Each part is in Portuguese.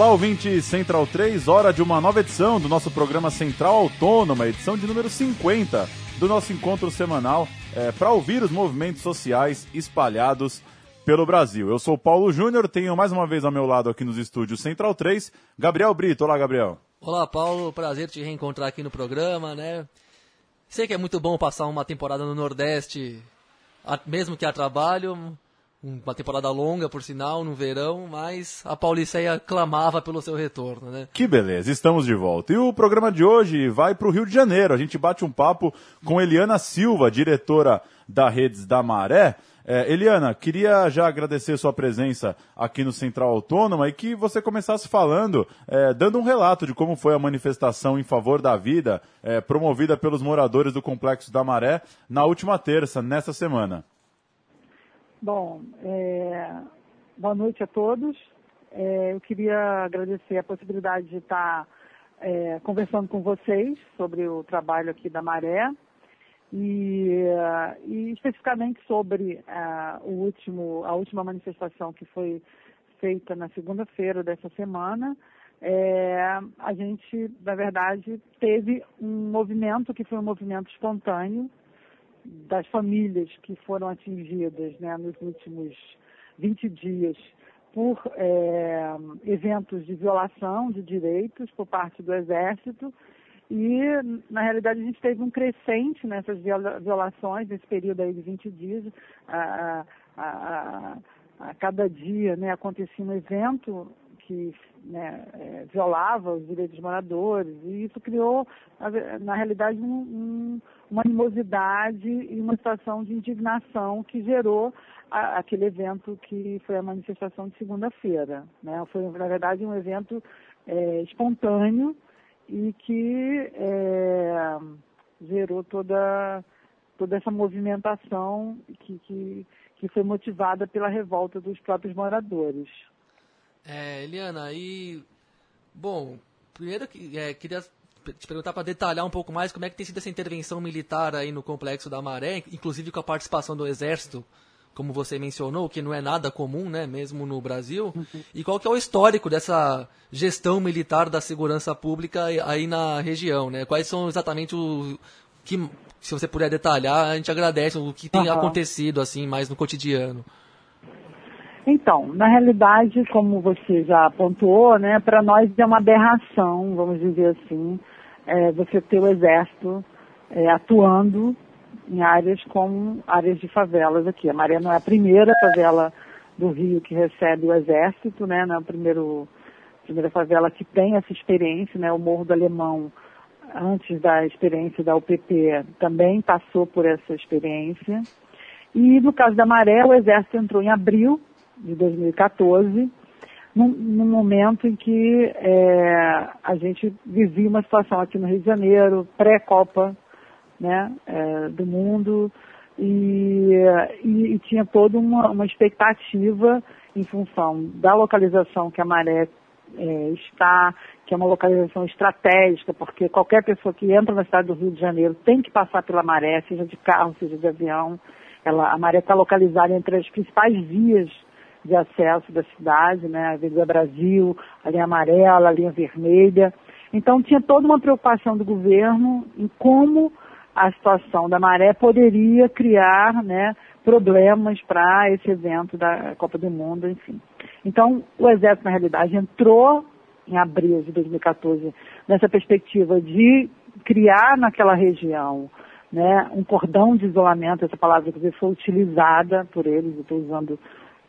Olá, ouvinte Central 3, hora de uma nova edição do nosso programa Central Autônoma, edição de número 50 do nosso encontro semanal é, para ouvir os movimentos sociais espalhados pelo Brasil. Eu sou Paulo Júnior, tenho mais uma vez ao meu lado aqui nos estúdios Central 3, Gabriel Brito. Olá, Gabriel. Olá, Paulo. Prazer te reencontrar aqui no programa, né? Sei que é muito bom passar uma temporada no Nordeste, mesmo que a trabalho, uma temporada longa, por sinal, no verão, mas a Pauliceia clamava pelo seu retorno, né? Que beleza, estamos de volta. E o programa de hoje vai para o Rio de Janeiro. A gente bate um papo com Eliana Silva, diretora da Redes da Maré. É, Eliana, queria já agradecer sua presença aqui no Central Autônoma e que você começasse falando, é, dando um relato de como foi a manifestação em favor da vida é, promovida pelos moradores do Complexo da Maré na última terça, nessa semana. Bom, é, boa noite a todos. É, eu queria agradecer a possibilidade de estar é, conversando com vocês sobre o trabalho aqui da Maré e, e especificamente sobre uh, o último, a última manifestação que foi feita na segunda-feira dessa semana. É, a gente, na verdade, teve um movimento que foi um movimento espontâneo, das famílias que foram atingidas né, nos últimos 20 dias por é, eventos de violação de direitos por parte do Exército. E, na realidade, a gente teve um crescente nessas violações, nesse período aí de 20 dias. A, a, a, a cada dia né, acontecia um evento que né, é, violava os direitos dos moradores, e isso criou, na realidade, um, um, uma animosidade e uma situação de indignação que gerou a, aquele evento que foi a manifestação de segunda-feira. Né? Foi, na verdade, um evento é, espontâneo e que é, gerou toda, toda essa movimentação que, que, que foi motivada pela revolta dos próprios moradores. É, Eliana, e. Bom, primeiro é, queria te perguntar para detalhar um pouco mais como é que tem sido essa intervenção militar aí no complexo da Maré, inclusive com a participação do Exército, como você mencionou, que não é nada comum, né, mesmo no Brasil. Uhum. E qual que é o histórico dessa gestão militar da segurança pública aí na região, né? Quais são exatamente o que, se você puder detalhar, a gente agradece o que tem uhum. acontecido assim mais no cotidiano. Então, na realidade, como você já pontuou, né, para nós é uma aberração, vamos dizer assim, é, você ter o exército é, atuando em áreas como áreas de favelas aqui. A Maré não é a primeira favela do Rio que recebe o exército, né, não é a primeiro, primeira favela que tem essa experiência, né, o Morro do Alemão, antes da experiência da UPP, também passou por essa experiência. E no caso da Maré, o exército entrou em abril de 2014, num, num momento em que é, a gente vivia uma situação aqui no Rio de Janeiro, pré-Copa né, é, do Mundo, e, e, e tinha toda uma, uma, expectativa em função da localização que a Maré é, está, que é uma localização estratégica, porque qualquer pessoa que entra na cidade do Rio de Janeiro tem que passar pela Maré, seja de carro, seja de avião. Ela, a Maré está localizada entre as principais vias de acesso da cidade, né? A Avenida Brasil, a linha amarela, a linha vermelha. Então tinha toda uma preocupação do governo em como a situação da maré poderia criar né, problemas para esse evento da Copa do Mundo, enfim. Então, o Exército, na realidade, entrou em abril de 2014 nessa perspectiva de criar naquela região né, um cordão de isolamento, essa palavra que foi utilizada por eles, estou usando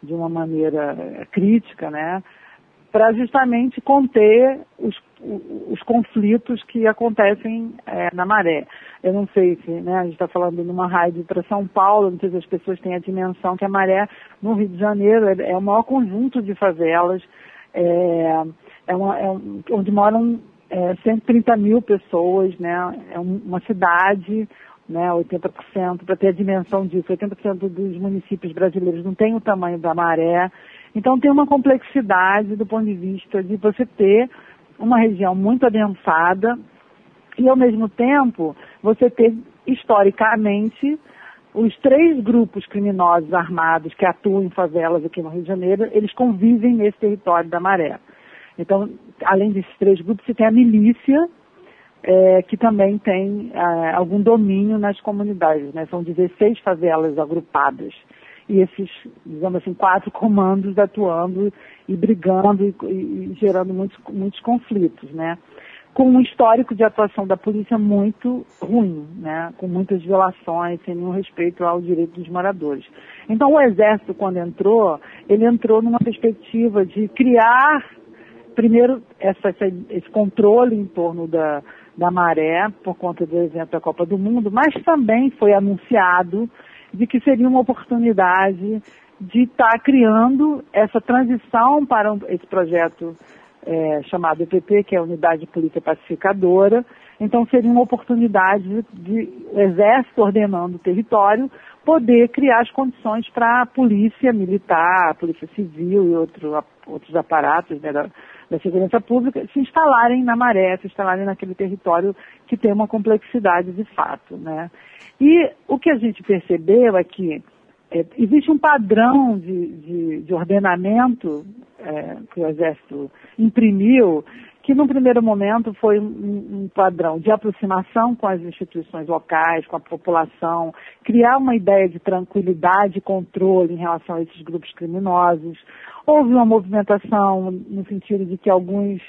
de uma maneira eh, crítica, né, para justamente conter os, os, conflitos que acontecem é, na maré. Eu não sei se, né, a gente está falando numa rádio para São Paulo, não sei se as pessoas têm a dimensão que a maré no Rio de Janeiro é, é o maior conjunto de favelas, é, é, uma, é onde moram é, 130 mil pessoas, né, é uma cidade né, 80%, para ter a dimensão disso, 80% dos municípios brasileiros não tem o tamanho da maré. Então tem uma complexidade do ponto de vista de você ter uma região muito adensada e ao mesmo tempo você ter historicamente os três grupos criminosos armados que atuam em favelas aqui no Rio de Janeiro, eles convivem nesse território da maré. Então, além desses três grupos, você tem a milícia, é, que também tem é, algum domínio nas comunidades. Né? São 16 favelas agrupadas. E esses, digamos assim, quatro comandos atuando e brigando e, e gerando muitos, muitos conflitos, né? Com um histórico de atuação da polícia muito ruim, né? Com muitas violações, sem nenhum respeito ao direito dos moradores. Então, o Exército, quando entrou, ele entrou numa perspectiva de criar, primeiro, essa, esse controle em torno da, da maré, por conta do evento da Copa do Mundo, mas também foi anunciado de que seria uma oportunidade de estar tá criando essa transição para um, esse projeto é, chamado EPP, que é a Unidade Polícia Pacificadora. Então seria uma oportunidade de, o Exército ordenando o território poder criar as condições para a polícia militar, a polícia civil e outro, outros aparatos né, da, da segurança pública se instalarem na maré, se instalarem naquele território que tem uma complexidade de fato. Né? E o que a gente percebeu é que é, existe um padrão de, de, de ordenamento é, que o Exército imprimiu, que num primeiro momento foi um, um, padrão de aproximação com as instituições locais, com a população, criar uma ideia de tranquilidade e controle em relação a esses grupos criminosos, Houve uma movimentação no sentido de que alguns,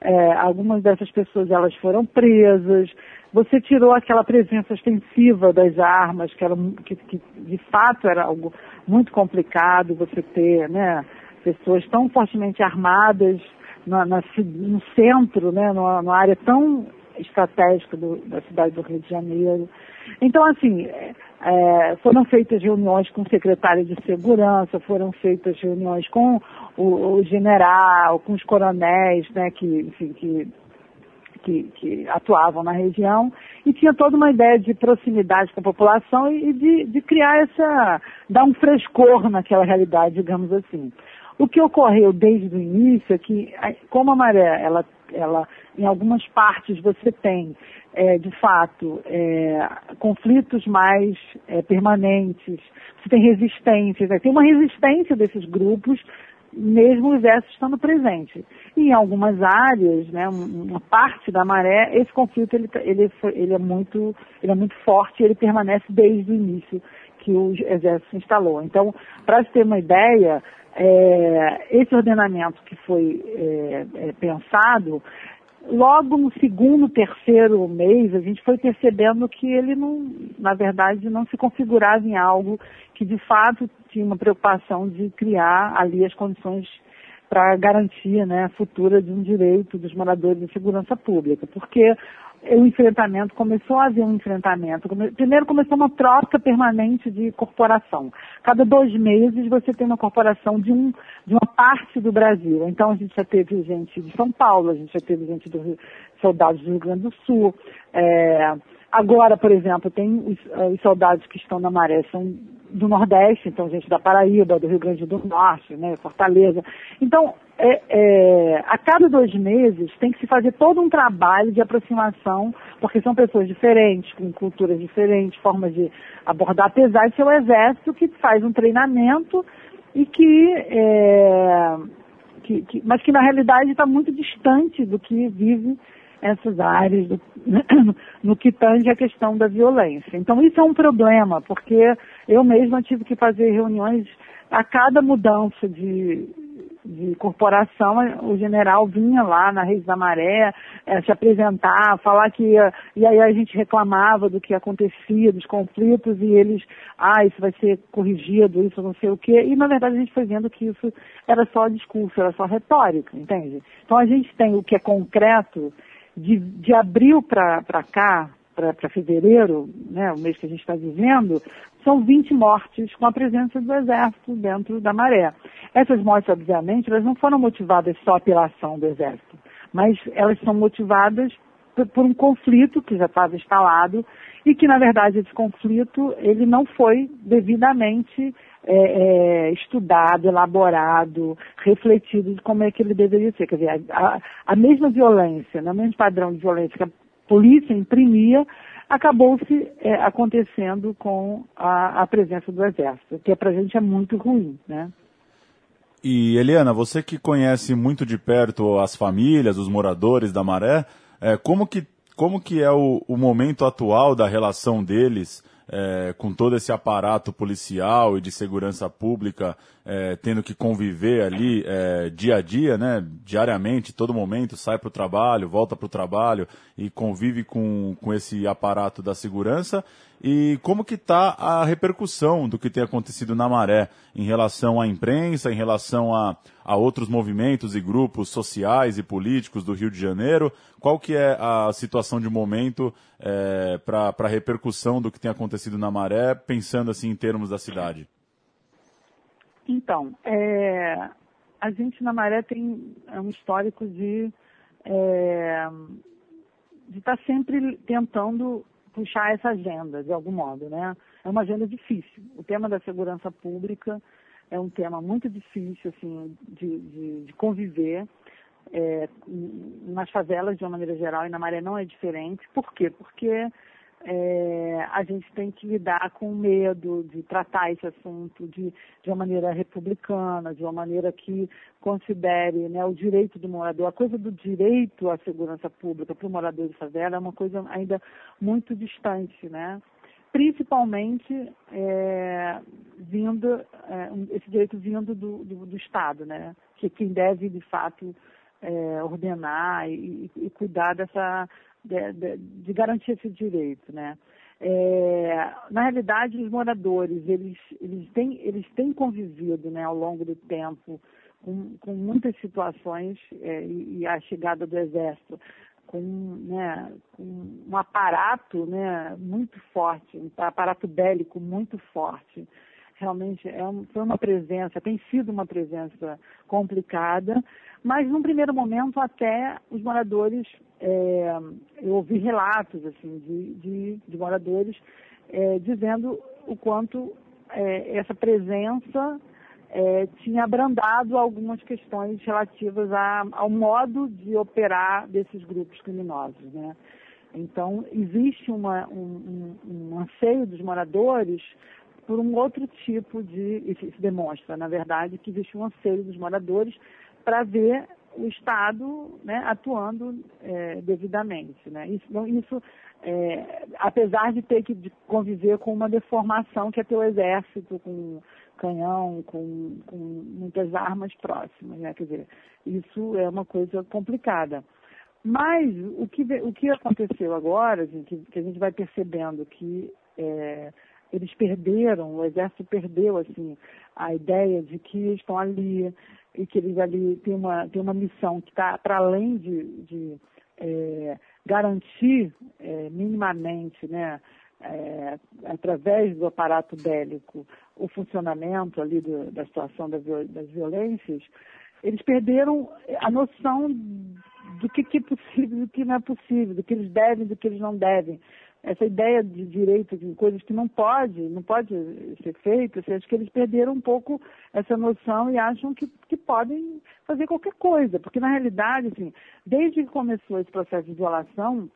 é, algumas dessas pessoas elas foram presas. Você tirou aquela presença extensiva das armas, que, era, que, que de fato era algo muito complicado você ter né, pessoas tão fortemente armadas na, na, no centro, né, numa, numa área tão estratégica do, da cidade do Rio de Janeiro. Então, assim, é, foram feitas reuniões com o secretário de segurança, foram feitas reuniões com o, o general, com os coronéis, né, que, enfim, que, que, que, atuavam na região, e tinha toda uma ideia de proximidade com a população e de, de criar essa, dar um frescor naquela realidade, digamos assim. O que ocorreu desde o início é que, como a maré, ela, ela em algumas partes você tem, é, de fato, é, conflitos mais é, permanentes, você tem resistências, né? tem uma resistência desses grupos, mesmo o exército estando presente. E em algumas áreas, né, uma parte da maré, esse conflito ele, ele, ele, é, muito, ele é muito forte ele permanece desde o início que o exército instalou. Então, para se ter uma ideia, é, esse ordenamento que foi é, é, pensado, logo no segundo, terceiro mês, a gente foi percebendo que ele não, na verdade, não se configurava em algo que de fato tinha uma preocupação de criar ali as condições para garantia né, futura de um direito dos moradores de segurança pública. Porque o enfrentamento, começou a haver um enfrentamento. Primeiro começou uma troca permanente de corporação. Cada dois meses você tem uma corporação de, um, de uma parte do Brasil. Então a gente já teve gente de São Paulo, a gente já teve gente do soldados do Rio Grande do Sul. É, agora, por exemplo, tem os, os soldados que estão na maré, são do Nordeste, então gente da Paraíba, do Rio Grande do Norte, né, Fortaleza. Então, é, é, a cada dois meses tem que se fazer todo um trabalho de aproximação, porque são pessoas diferentes, com culturas diferentes, formas de abordar, apesar de ser o exército que faz um treinamento e que, é, que, que mas que na realidade está muito distante do que vive essas áreas do, no que tange a questão da violência. Então isso é um problema, porque eu mesma tive que fazer reuniões a cada mudança de, de corporação, o general vinha lá na Reis da Maré é, se apresentar, falar que ia, e aí a gente reclamava do que acontecia, dos conflitos, e eles, ah, isso vai ser corrigido, isso não sei o quê, e na verdade a gente foi vendo que isso era só discurso, era só retórica, entende? Então a gente tem o que é concreto de, de abril para cá, para fevereiro, né, o mês que a gente está vivendo, são 20 mortes com a presença do Exército dentro da maré. Essas mortes, obviamente, elas não foram motivadas só pela ação do Exército, mas elas são motivadas por, um conflito que já estava instalado e que, na verdade, esse conflito ele não foi devidamente é, é, estudado, elaborado, refletido de como é que ele deveria ser. Quer dizer, a, a mesma violência, né, o mesmo padrão de violência que a polícia imprimia, acabou-se é, acontecendo com a, a, presença do exército, que para a gente é muito ruim, né? E Eliana, você que conhece muito de perto as famílias, os moradores da Maré, é, como, que, como que é o, o momento atual da relação deles é, com todo esse aparato policial e de segurança pública, é, tendo que conviver ali é, dia a dia, né, diariamente, todo momento, sai para o trabalho, volta para o trabalho e convive com, com esse aparato da segurança. E como que está a repercussão do que tem acontecido na Maré em relação à imprensa, em relação a, a outros movimentos e grupos sociais e políticos do Rio de Janeiro? Qual que é a situação de momento é, para a repercussão do que tem acontecido na Maré, pensando assim em termos da cidade? Então, é, a gente na Maré tem um histórico de é, de estar tá sempre tentando puxar essa agenda, de algum modo, né? É uma agenda difícil. O tema da segurança pública é um tema muito difícil, assim, de, de, de conviver. É, nas favelas, de uma maneira geral, e na Maré não é diferente. Por quê? Porque é, a gente tem que lidar com medo de tratar esse assunto de, de uma maneira republicana, de uma maneira que considere né, o direito do morador. A coisa do direito à segurança pública para o morador de favela é uma coisa ainda muito distante, né? principalmente é, vindo é, esse direito vindo do, do, do, Estado, né? que quem deve de fato é, ordenar e, e, cuidar dessa de, de, de garantir esse direito, né? É, na realidade, os moradores, eles, eles, têm, eles têm convivido né, ao longo do tempo com, com muitas situações é, e, a chegada do Exército com, né, com um aparato né, muito forte, um aparato bélico muito forte. Realmente é foi uma presença, tem sido uma presença complicada, mas num primeiro momento até os moradores é, eu ouvi relatos assim de, de, de moradores é, dizendo o quanto é, essa presença é, tinha abrandado algumas questões relativas a, ao modo de operar desses grupos criminosos, né? Então existe uma, um, um, um anseio dos moradores por um outro tipo de, isso demonstra, na verdade, que existe um anseio dos moradores para ver o Estado né, atuando é, devidamente. Né? Isso, isso é, apesar de ter que conviver com uma deformação que é ter o exército com canhão, com, com muitas armas próximas. Né? Quer dizer, isso é uma coisa complicada. Mas o que, o que aconteceu agora, gente, que a gente vai percebendo que é, eles perderam, o exército perdeu assim a ideia de que estão ali e que eles ali têm uma, têm uma missão que está para além de, de é, garantir é, minimamente, né, é, através do aparato bélico, o funcionamento ali do, da situação das violências, eles perderam a noção do que, que é possível do que não é possível, do que eles devem do que eles não devem essa ideia de direito de coisas que não pode, não pode ser feito, acho que eles perderam um pouco essa noção e acham que, que podem fazer qualquer coisa, porque na realidade, assim, desde que começou esse processo de violação,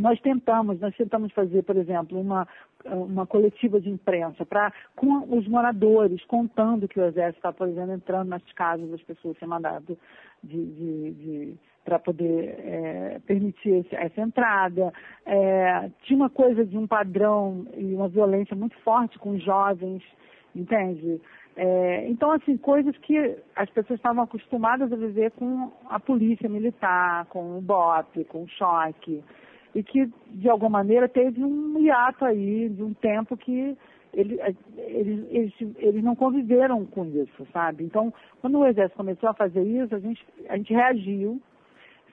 nós tentamos, nós tentamos fazer, por exemplo, uma, uma coletiva de imprensa para com os moradores, contando que o exército está, por exemplo, entrando nas casas das pessoas sem mandado de, de, de para poder é, permitir essa entrada. É, tinha uma coisa de um padrão e uma violência muito forte com os jovens, entende? É, então, assim, coisas que as pessoas estavam acostumadas a viver com a polícia militar, com o BOP, com o choque, e que, de alguma maneira, teve um hiato aí, de um tempo que eles, eles, eles, eles não conviveram com isso, sabe? Então, quando o Exército começou a fazer isso, a gente, a gente reagiu,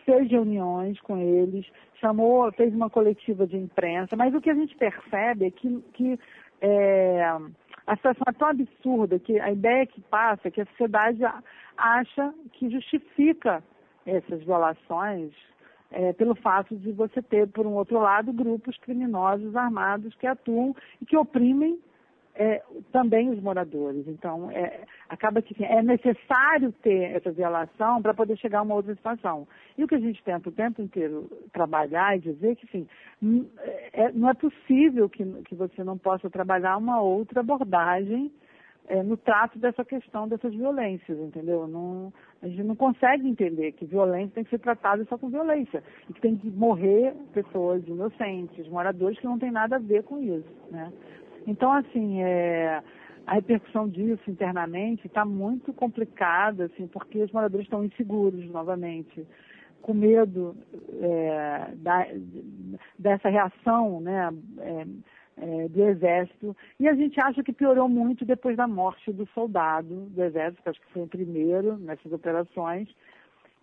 fez reuniões com eles, chamou, fez uma coletiva de imprensa, mas o que a gente percebe é que, que é, a situação é tão absurda que a ideia que passa é que a sociedade acha que justifica essas violações é, pelo fato de você ter, por um outro lado, grupos criminosos armados que atuam e que oprimem é, também os moradores. Então, é, acaba que é necessário ter essa violação para poder chegar a uma outra situação. E o que a gente tenta o tempo inteiro trabalhar e dizer que, sim, é, não é possível que, que você não possa trabalhar uma outra abordagem é, no trato dessa questão dessas violências, entendeu? Não, a gente não consegue entender que violência tem que ser tratada só com violência e que tem que morrer pessoas inocentes, moradores que não tem nada a ver com isso, né? Então, assim, é, a repercussão disso internamente está muito complicada, assim, porque os moradores estão inseguros novamente, com medo é, da, dessa reação, né? É, é, do Exército. E a gente acha que piorou muito depois da morte do soldado do Exército, que acho que foi o primeiro nessas operações,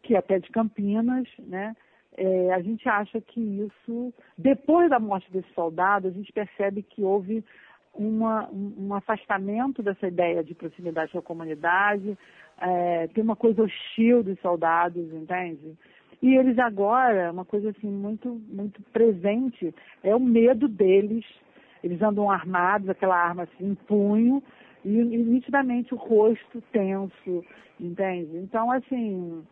que é até de Campinas, né? É, a gente acha que isso, depois da morte desse soldado, a gente percebe que houve uma, um afastamento dessa ideia de proximidade com a comunidade, é, tem uma coisa hostil dos soldados, entende? E eles agora, uma coisa assim muito, muito presente, é o medo deles eles andam armados, aquela arma assim, em punho, e, e nitidamente o rosto tenso, entende? Então, assim,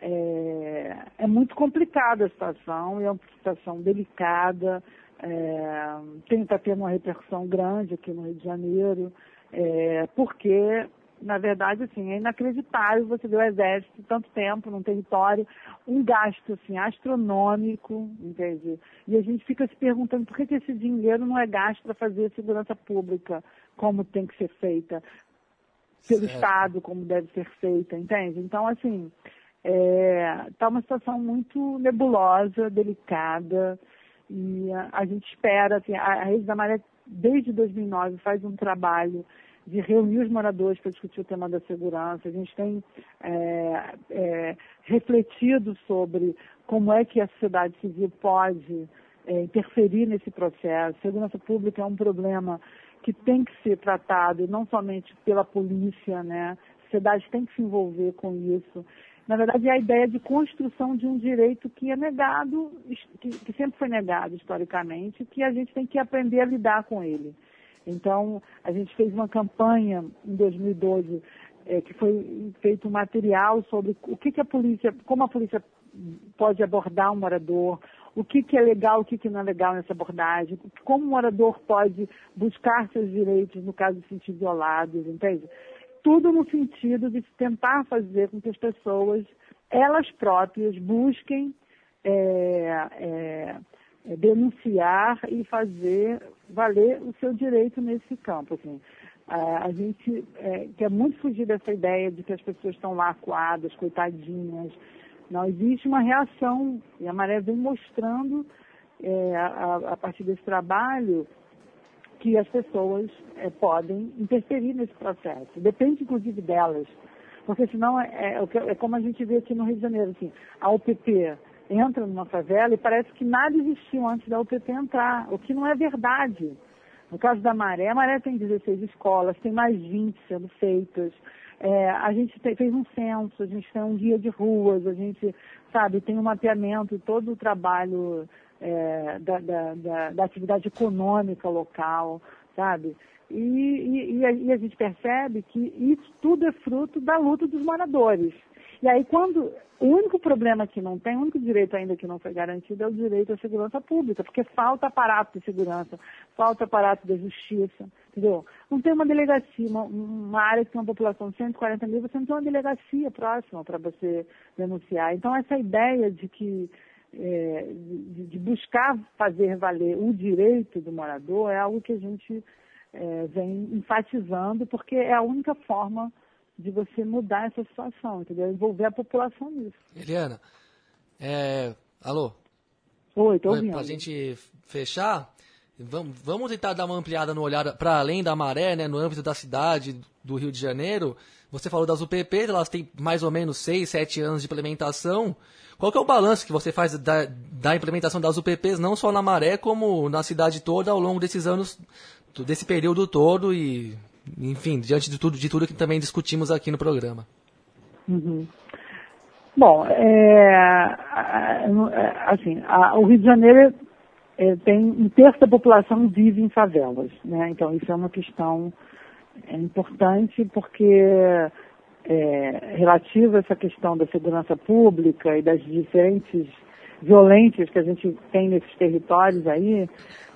é, é muito complicada a situação, é uma situação delicada, é, está tendo uma repercussão grande aqui no Rio de Janeiro, é, porque na verdade, assim, é inacreditável você ver o exército tanto tempo num território, um gasto, assim, astronômico, entende? E a gente fica se perguntando por que, que esse dinheiro não é gasto para fazer segurança pública como tem que ser feita, pelo certo. Estado como deve ser feita, entende? Então, assim, está é, tá uma situação muito nebulosa, delicada, e a, a gente espera, assim, a, a Rede da Maré, desde 2009, faz um trabalho de reunir os moradores para discutir o tema da segurança. A gente tem é, é, refletido sobre como é que a sociedade civil pode é, interferir nesse processo. Segurança pública é um problema que tem que ser tratado não somente pela polícia, né? A sociedade tem que se envolver com isso. Na verdade, é a ideia de construção de um direito que é negado, que, que sempre foi negado historicamente, que a gente tem que aprender a lidar com ele. Então, a gente fez uma campanha em 2012 é, que foi feito um material sobre o que, que, a polícia, como a polícia pode abordar um morador, o que, que é legal, o que, que não é legal nessa abordagem, como o morador pode buscar seus direitos no caso de se sentir violados, entende? Tudo no sentido de tentar fazer com que as pessoas, elas próprias, busquem é, é, denunciar e fazer valer o seu direito nesse campo. Assim. A, a gente é, quer muito fugir dessa ideia de que as pessoas estão lá acuadas, coitadinhas. Não existe uma reação, e a Maré vem mostrando, é, a, a, partir desse trabalho, que as pessoas é, podem interferir nesse processo. Depende, inclusive, delas. Porque senão é, é, é como a gente vê aqui no Rio de Janeiro, assim, a UPP entra numa favela e parece que nada existiu antes da UPP entrar, o que não é verdade. No caso da Maré, a Maré tem 16 escolas, tem mais 20 sendo feitas. É, a gente tem, fez um censo, a gente tem um guia de ruas, a gente, sabe, tem um mapeamento, todo o trabalho é, da, da, da, da, atividade econômica local, sabe? E, e, e, a, e a gente percebe que isso tudo é fruto da luta dos moradores. E aí, quando o único problema que não tem, o único direito ainda que não foi garantido é o direito à segurança pública, porque falta aparato de segurança, falta aparato da justiça, entendeu? Não tem uma delegacia, uma, uma área que tem uma população de 140 mil, você não tem uma delegacia próxima para você denunciar. Então, essa ideia de que é, de, de, buscar fazer valer o direito do morador é algo que a gente é, vem enfatizando, porque é a única forma de você mudar essa situação, entendeu? Envolver a população nisso. Eliana, é... alô? Oi, tô ouvindo. Para a gente fechar, vamos, vamos tentar dar uma ampliada no olhar para além da maré, né, no âmbito da cidade do Rio de Janeiro. Você falou das UPPs, elas têm mais ou menos 6, 7 anos de implementação. Qual que é o balanço que você faz da, da implementação das UPPs, não só na maré, como na cidade toda, ao longo desses anos, desse período todo e enfim, diante de tudo, de tudo que também discutimos aqui no programa. Uhum. Bom, é, assim, a, o Rio de Janeiro é, tem um terço da população vive em favelas, né? Então isso é uma questão é, importante porque é, relativa a essa questão da segurança pública e das diferentes violências que a gente tem nesses territórios aí,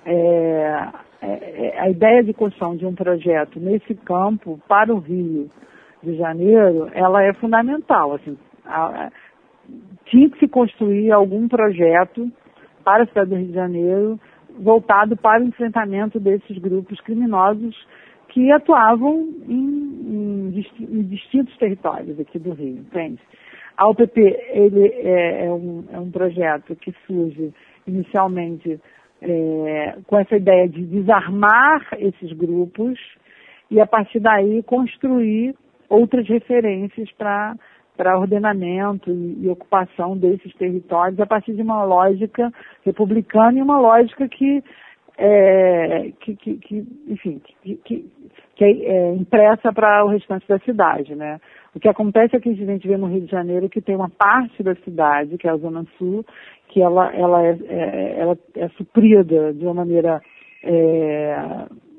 é, a ideia de construção de um projeto nesse campo para o Rio de Janeiro, ela é fundamental. Assim, a, tinha que se construir algum projeto para a cidade do Rio de Janeiro voltado para o enfrentamento desses grupos criminosos que atuavam em, em, em distintos territórios aqui do Rio, entende? A UPP ele é, é, um, é um projeto que surge inicialmente é, com essa ideia de desarmar esses grupos e a partir daí construir outras referências para para ordenamento e, e, ocupação desses territórios a partir de uma lógica republicana e uma lógica que, é, que, que, que, enfim, que, que, é, é impressa para o restante da cidade, né? O que acontece é que a gente vê no Rio de Janeiro que tem uma parte da cidade, que é a Zona Sul, que ela, ela, é, é ela é suprida de uma maneira é,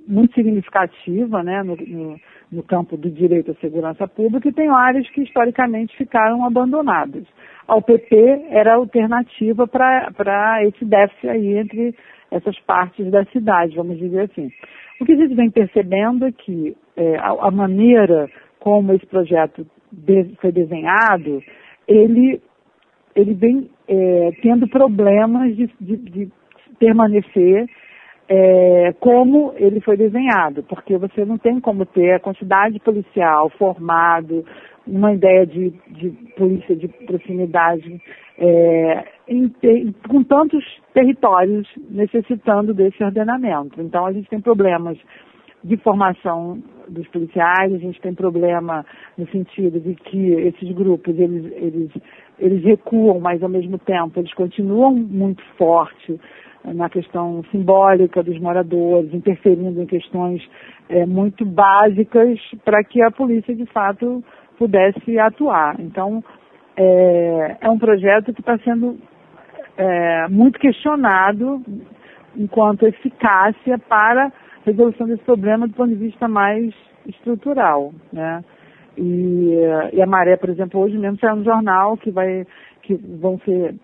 muito significativa, né, no, no no campo do direito à segurança pública e tem áreas que historicamente ficaram abandonadas. A UPP era a alternativa para esse déficit aí entre essas partes da cidade, vamos dizer assim. O que a gente vem percebendo é que é, a, a, maneira como esse projeto de, foi desenhado, ele, ele vem é, tendo problemas de, de, de permanecer é, como ele foi desenhado, porque você não tem como ter a quantidade policial formado, uma ideia de, de polícia de proximidade é, em, em, com tantos territórios necessitando desse ordenamento. Então a gente tem problemas de formação dos policiais, a gente tem problema no sentido de que esses grupos eles, eles, eles recuam, mas ao mesmo tempo eles continuam muito fortes na questão simbólica dos moradores, interferindo em questões é, muito básicas para que a polícia, de fato, pudesse atuar. Então, é, é um projeto que está sendo é, muito questionado enquanto eficácia para resolução desse problema do ponto de vista mais estrutural, né? E, e a Maré, por exemplo, hoje mesmo saiu no jornal que vai que vão ser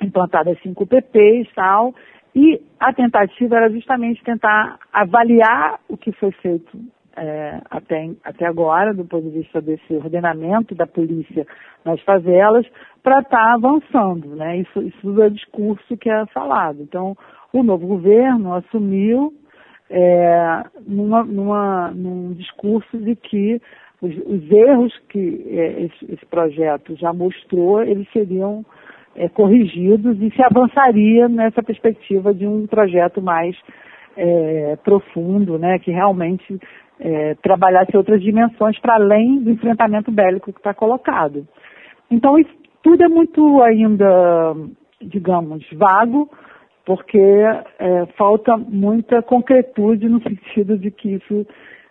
implantadas cinco PPs e tal, e a tentativa era justamente tentar avaliar o que foi feito é, até, até agora, do ponto de vista desse ordenamento da polícia nas favelas, para estar tá avançando, né? Isso, isso é discurso que é falado. Então, o novo governo assumiu é, numa, numa, num discurso de que os, os erros que é, esse, esse projeto já mostrou, eles seriam é, corrigidos e se avançaria nessa perspectiva de um projeto mais é, profundo, né, que realmente é, trabalhasse outras dimensões para além do enfrentamento bélico que está colocado. Então, isso tudo é muito ainda, digamos, vago, porque é, falta muita concretude no sentido de que isso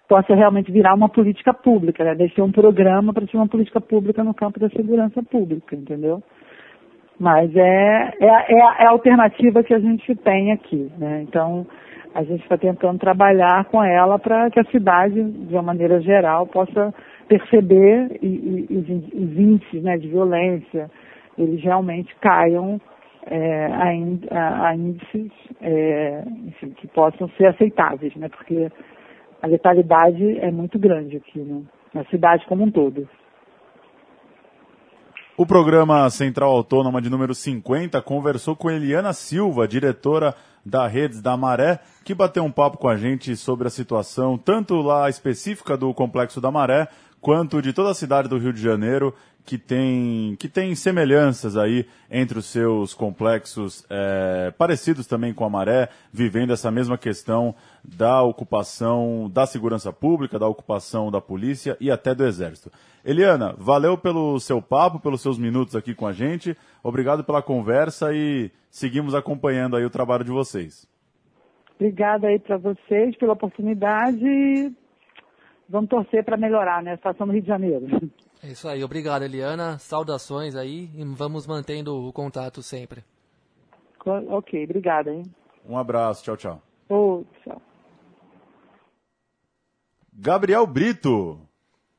possa realmente virar uma política pública, né? Ser um programa para ser uma política pública no campo da segurança pública, entendeu? Mas é, é, é, é, a alternativa que a gente tem aqui, né? Então, a gente está tentando trabalhar com ela para que a cidade, de uma maneira geral, possa perceber e, e, os índices né, de violência, eles realmente caiam é, a, índices é, enfim, que possam ser aceitáveis, né? Porque a letalidade é muito grande aqui, né? Na cidade como um todo. O programa Central Autônoma de número 50 conversou com Eliana Silva, diretora da Redes da Maré, que bateu um papo com a gente sobre a situação, tanto lá específica do Complexo da Maré, quanto de toda a cidade do Rio de Janeiro que tem, que tem semelhanças aí entre os seus complexos é, parecidos também com a Maré, vivendo essa mesma questão da ocupação da segurança pública, da ocupação da polícia e até do exército. Eliana, valeu pelo seu papo, pelos seus minutos aqui com a gente. Obrigado pela conversa e seguimos acompanhando aí o trabalho de vocês. Obrigada aí para vocês pela oportunidade. Vamos torcer para melhorar né, a situação no Rio de Janeiro. É isso aí, obrigado Eliana, saudações aí e vamos mantendo o contato sempre. Ok, obrigada. Hein? Um abraço, tchau, tchau. Oh, tchau. Gabriel Brito,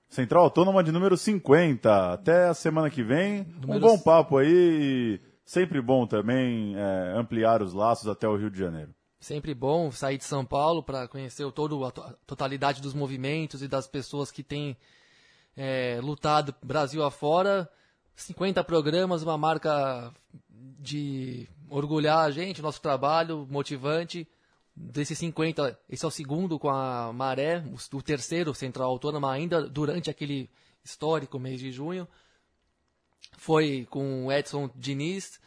Central Autônoma de número 50. Até a semana que vem. Número... Um bom papo aí. Sempre bom também é, ampliar os laços até o Rio de Janeiro. Sempre bom sair de São Paulo para conhecer todo a totalidade dos movimentos e das pessoas que têm é, lutado Brasil afora. 50 programas, uma marca de orgulhar a gente, nosso trabalho, motivante. Desses 50, esse é o segundo com a Maré, o terceiro Central Autônoma, ainda durante aquele histórico mês de junho. Foi com o Edson Diniz,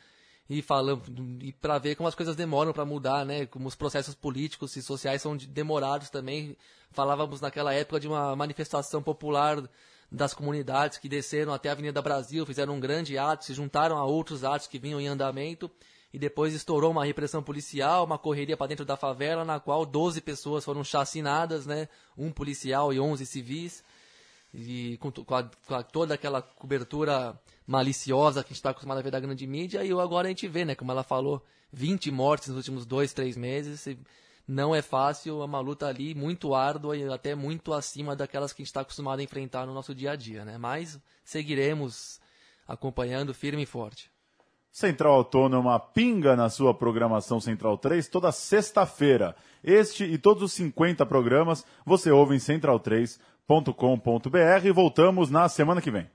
e falando e para ver como as coisas demoram para mudar, né? Como os processos políticos e sociais são demorados também. Falávamos naquela época de uma manifestação popular das comunidades que desceram até a Avenida Brasil, fizeram um grande ato, se juntaram a outros atos que vinham em andamento e depois estourou uma repressão policial, uma correria para dentro da favela, na qual 12 pessoas foram chacinadas, né? Um policial e 11 civis e com, com, a, com toda aquela cobertura maliciosa que a gente está acostumado a ver da grande mídia, e agora a gente vê, né, como ela falou, 20 mortes nos últimos dois, três meses, não é fácil, é uma luta ali muito árdua e até muito acima daquelas que a gente está acostumado a enfrentar no nosso dia a dia, né, mas seguiremos acompanhando firme e forte. Central Autônoma pinga na sua programação Central 3 toda sexta-feira. Este e todos os 50 programas você ouve em central3.com.br e voltamos na semana que vem.